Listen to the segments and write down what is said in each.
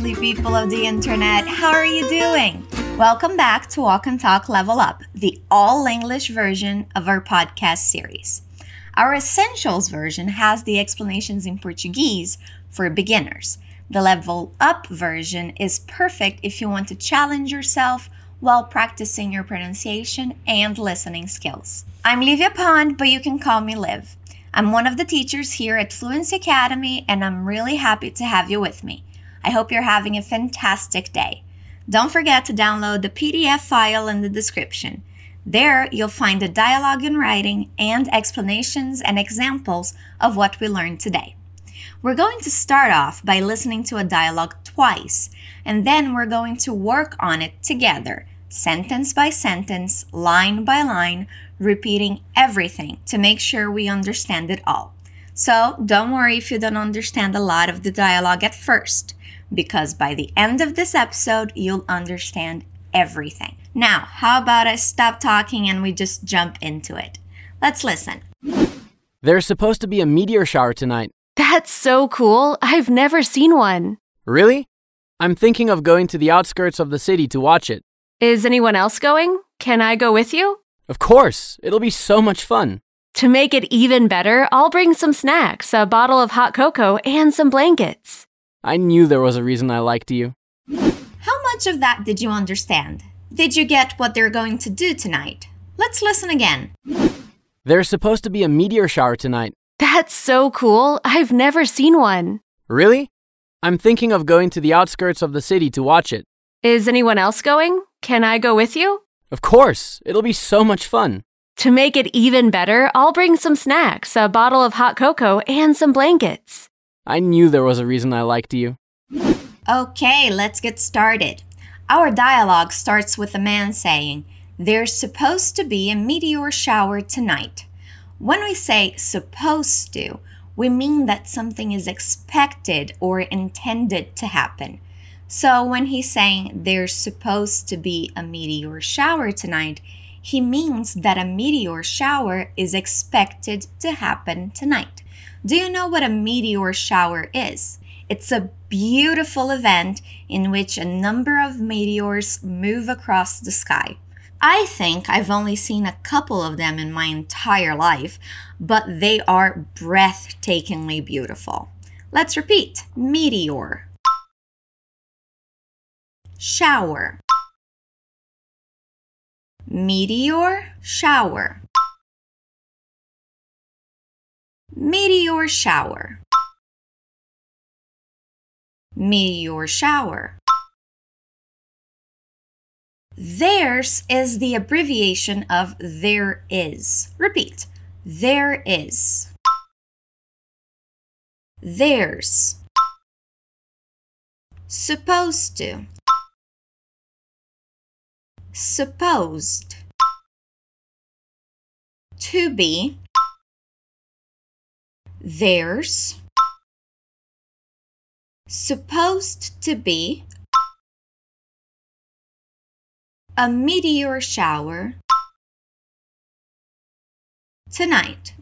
lovely people of the internet. How are you doing? Welcome back to Walk and Talk Level Up, the all English version of our podcast series. Our Essentials version has the explanations in Portuguese for beginners. The Level Up version is perfect if you want to challenge yourself while practicing your pronunciation and listening skills. I'm Livia Pond, but you can call me Liv. I'm one of the teachers here at Fluency Academy, and I'm really happy to have you with me. I hope you're having a fantastic day. Don't forget to download the PDF file in the description. There, you'll find the dialogue in writing and explanations and examples of what we learned today. We're going to start off by listening to a dialogue twice, and then we're going to work on it together, sentence by sentence, line by line, repeating everything to make sure we understand it all. So don't worry if you don't understand a lot of the dialogue at first, because by the end of this episode, you'll understand everything. Now, how about I stop talking and we just jump into it? Let's listen. There's supposed to be a meteor shower tonight. That's so cool. I've never seen one. Really? I'm thinking of going to the outskirts of the city to watch it. Is anyone else going? Can I go with you? Of course, it'll be so much fun. To make it even better, I'll bring some snacks, a bottle of hot cocoa, and some blankets. I knew there was a reason I liked you. How much of that did you understand? Did you get what they're going to do tonight? Let's listen again. There's supposed to be a meteor shower tonight. That's so cool. I've never seen one. Really? I'm thinking of going to the outskirts of the city to watch it. Is anyone else going? Can I go with you? Of course, it'll be so much fun. To make it even better, I'll bring some snacks, a bottle of hot cocoa, and some blankets. I knew there was a reason I liked you. Okay, let's get started. Our dialogue starts with a man saying, There's supposed to be a meteor shower tonight. When we say supposed to, we mean that something is expected or intended to happen. So when he's saying there's supposed to be a meteor shower tonight, he means that a meteor shower is expected to happen tonight. Do you know what a meteor shower is? It's a beautiful event in which a number of meteors move across the sky. I think I've only seen a couple of them in my entire life, but they are breathtakingly beautiful. Let's repeat meteor, shower, meteor, shower, meteor shower, meteor shower. There's is the abbreviation of there is. Repeat. There is. There's. Supposed to. Supposed. To be. There's. Supposed to be a meteor shower tonight.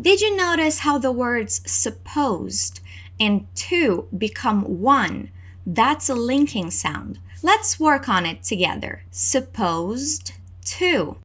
Did you notice how the words supposed and to become one? That's a linking sound. Let's work on it together. Supposed to.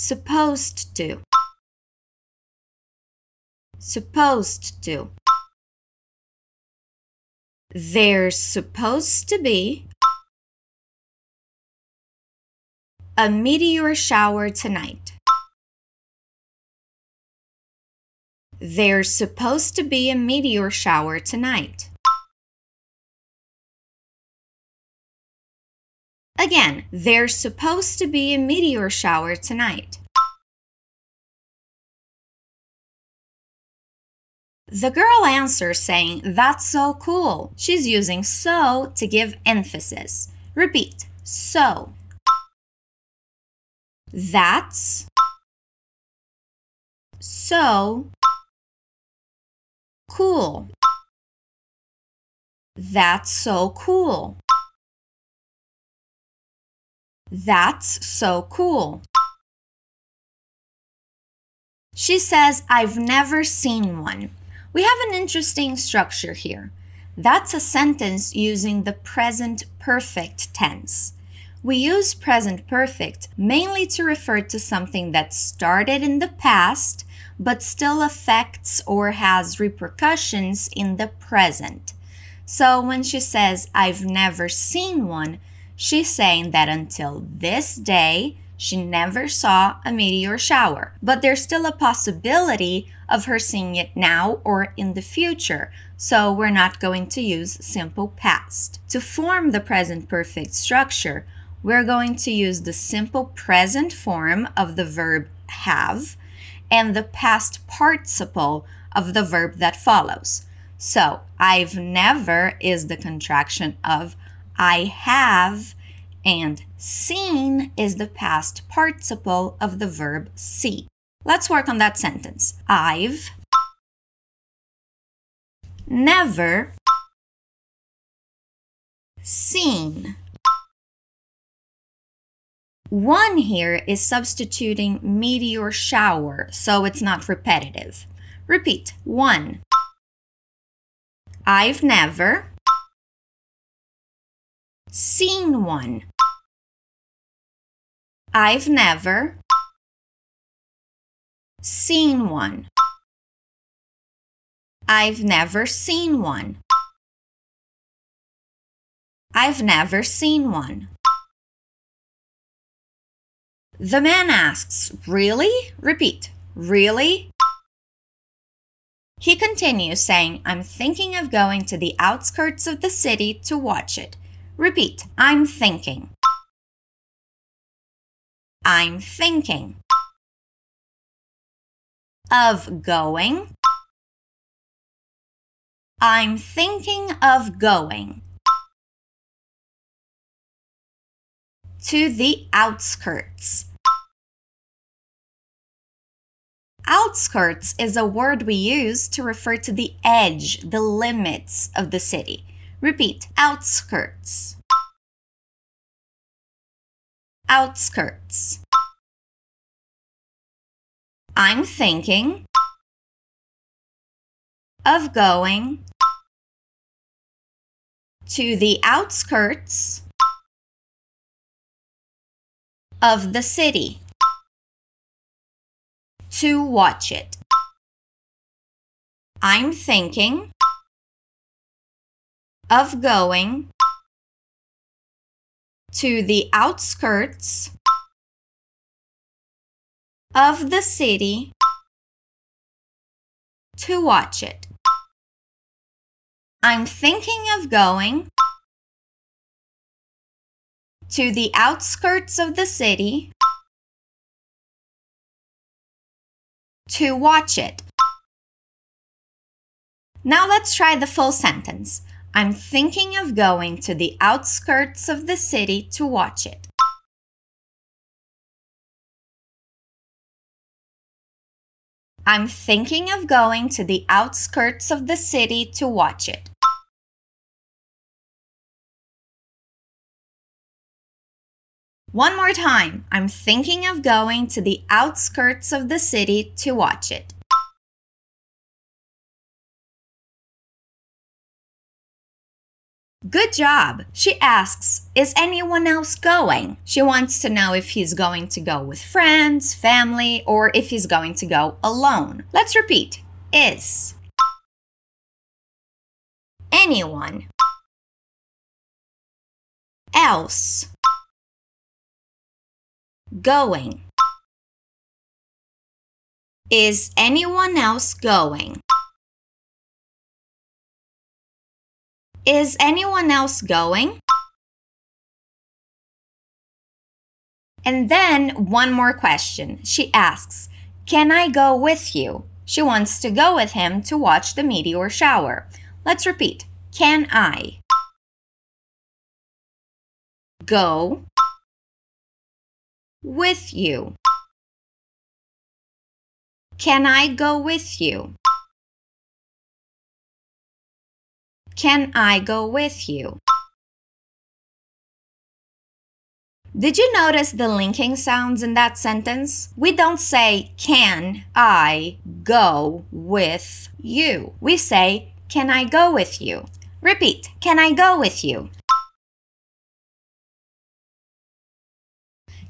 Supposed to. Supposed to. There's supposed to be a meteor shower tonight. There's supposed to be a meteor shower tonight. Again, there's supposed to be a meteor shower tonight. The girl answers saying, That's so cool. She's using so to give emphasis. Repeat, so. That's so cool. That's so cool. That's so cool. She says, I've never seen one. We have an interesting structure here. That's a sentence using the present perfect tense. We use present perfect mainly to refer to something that started in the past but still affects or has repercussions in the present. So when she says, I've never seen one, she's saying that until this day, she never saw a meteor shower, but there's still a possibility of her seeing it now or in the future, so we're not going to use simple past. To form the present perfect structure, we're going to use the simple present form of the verb have and the past participle of the verb that follows. So, I've never is the contraction of I have, and seen is the past participle of the verb see. Let's work on that sentence. I've never seen one here is substituting meteor shower, so it's not repetitive. Repeat. One. I've never seen one. I've never seen one. I've never seen one. I've never seen one. The man asks, Really? Repeat, Really? He continues saying, I'm thinking of going to the outskirts of the city to watch it. Repeat, I'm thinking. I'm thinking. Of going. I'm thinking of going. To the outskirts. Outskirts is a word we use to refer to the edge, the limits of the city. Repeat outskirts. Outskirts. I'm thinking of going to the outskirts of the city to watch it. I'm thinking of going to the outskirts of the city to watch it. I'm thinking of going to the outskirts of the city to watch it. Now let's try the full sentence. I'm thinking of going to the outskirts of the city to watch it. I'm thinking of going to the outskirts of the city to watch it. One more time. I'm thinking of going to the outskirts of the city to watch it. Good job. She asks, Is anyone else going? She wants to know if he's going to go with friends, family, or if he's going to go alone. Let's repeat. Is anyone else going? Is anyone else going? Is anyone else going? And then one more question. She asks, Can I go with you? She wants to go with him to watch the meteor shower. Let's repeat. Can I go with you? Can I go with you? Can I go with you? Did you notice the linking sounds in that sentence? We don't say, Can I go with you? We say, Can I go with you? Repeat, Can I go with you?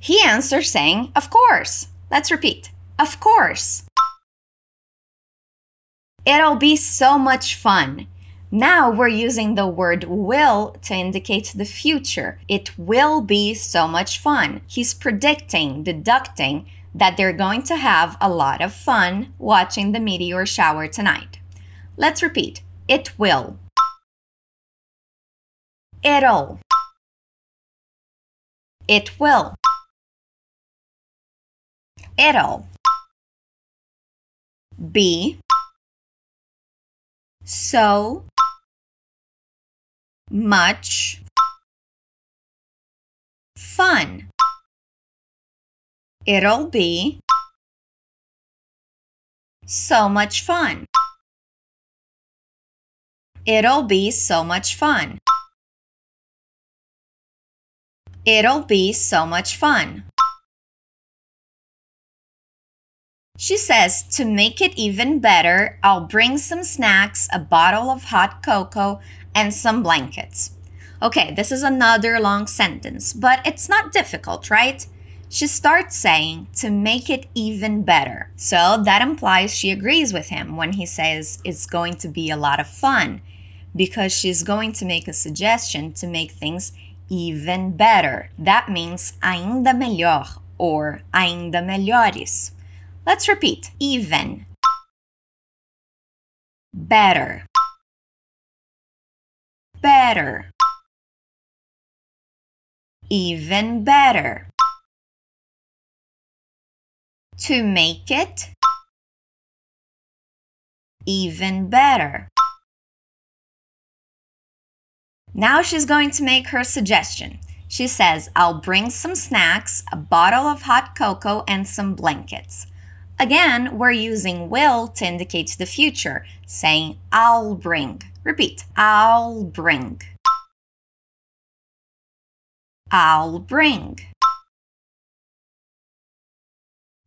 He answers saying, Of course. Let's repeat, Of course. It'll be so much fun. Now we're using the word will to indicate the future. It will be so much fun. He's predicting, deducting that they're going to have a lot of fun watching the meteor shower tonight. Let's repeat. It will. It'll. It will. It'll. Be. So much fun. It'll be so much fun. It'll be so much fun. It'll be so much fun. She says, to make it even better, I'll bring some snacks, a bottle of hot cocoa, and some blankets. Okay, this is another long sentence, but it's not difficult, right? She starts saying to make it even better. So that implies she agrees with him when he says it's going to be a lot of fun because she's going to make a suggestion to make things even better. That means ainda melhor or ainda melhores. Let's repeat even, better, better, even better. To make it even better. Now she's going to make her suggestion. She says, I'll bring some snacks, a bottle of hot cocoa, and some blankets. Again, we're using will to indicate the future, saying I'll bring. Repeat, I'll bring. I'll bring.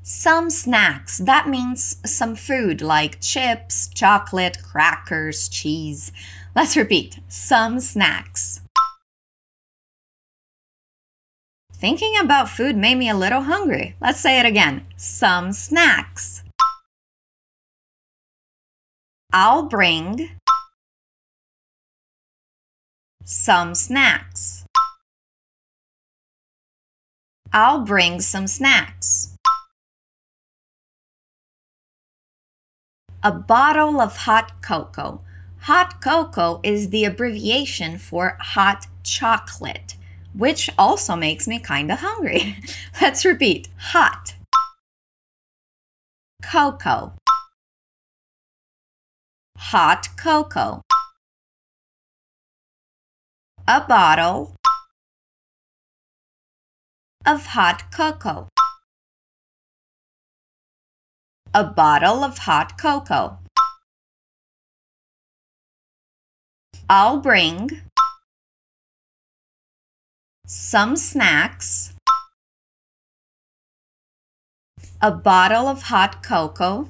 Some snacks, that means some food like chips, chocolate, crackers, cheese. Let's repeat, some snacks. Thinking about food made me a little hungry. Let's say it again. Some snacks. I'll bring some snacks. I'll bring some snacks. A bottle of hot cocoa. Hot cocoa is the abbreviation for hot chocolate which also makes me kinda hungry. Let's repeat. Hot, cocoa, hot cocoa, a bottle of hot cocoa, a bottle of hot cocoa. I'll bring some snacks, a bottle of hot cocoa,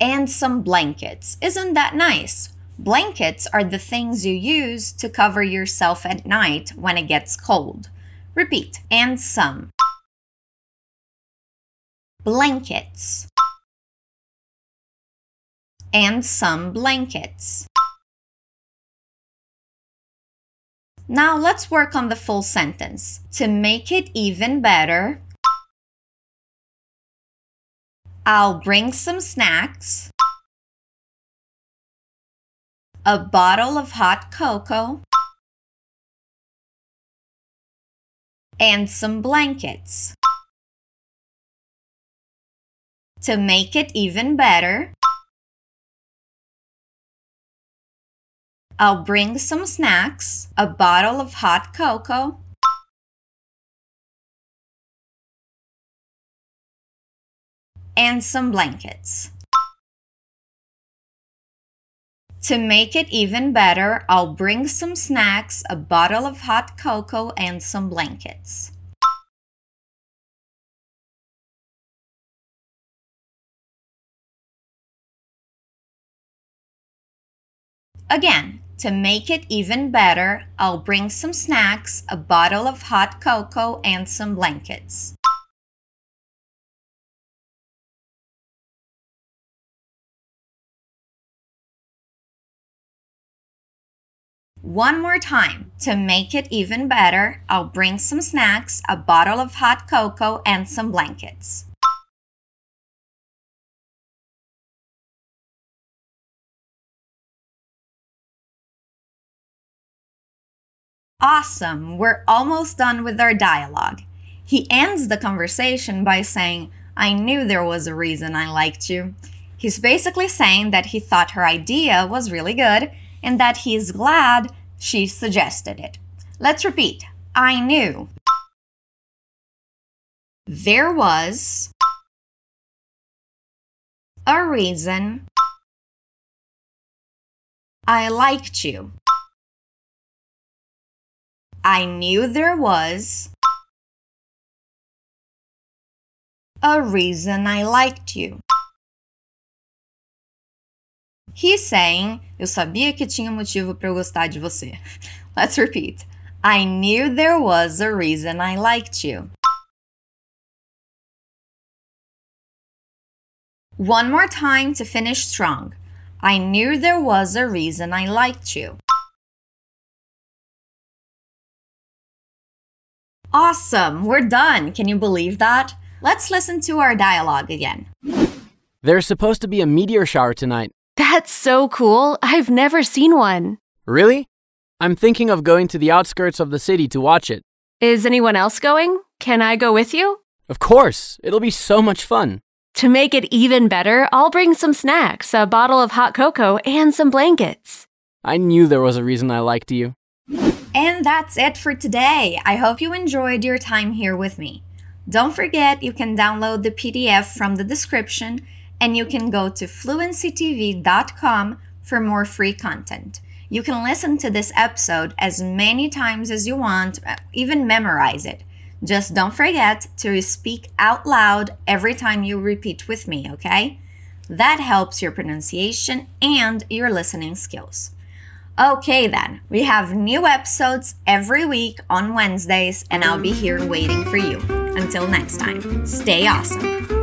and some blankets. Isn't that nice? Blankets are the things you use to cover yourself at night when it gets cold. Repeat, and some. Blankets. And some blankets. Now let's work on the full sentence. To make it even better, I'll bring some snacks, a bottle of hot cocoa, and some blankets. To make it even better, I'll bring some snacks, a bottle of hot cocoa, and some blankets. To make it even better, I'll bring some snacks, a bottle of hot cocoa, and some blankets. Again, to make it even better, I'll bring some snacks, a bottle of hot cocoa, and some blankets. One more time. To make it even better, I'll bring some snacks, a bottle of hot cocoa, and some blankets. Awesome, we're almost done with our dialogue. He ends the conversation by saying, I knew there was a reason I liked you. He's basically saying that he thought her idea was really good and that he's glad she suggested it. Let's repeat I knew. There was a reason I liked you. I knew there was a reason I liked you. He's saying, eu sabia que tinha motivo para eu gostar de você. Let's repeat. I knew there was a reason I liked you. One more time to finish strong. I knew there was a reason I liked you. Awesome, we're done. Can you believe that? Let's listen to our dialogue again. There's supposed to be a meteor shower tonight. That's so cool. I've never seen one. Really? I'm thinking of going to the outskirts of the city to watch it. Is anyone else going? Can I go with you? Of course, it'll be so much fun. To make it even better, I'll bring some snacks, a bottle of hot cocoa, and some blankets. I knew there was a reason I liked you. And that's it for today. I hope you enjoyed your time here with me. Don't forget you can download the PDF from the description and you can go to fluencytv.com for more free content. You can listen to this episode as many times as you want, uh, even memorize it. Just don't forget to speak out loud every time you repeat with me, okay? That helps your pronunciation and your listening skills. Okay, then, we have new episodes every week on Wednesdays, and I'll be here waiting for you. Until next time, stay awesome.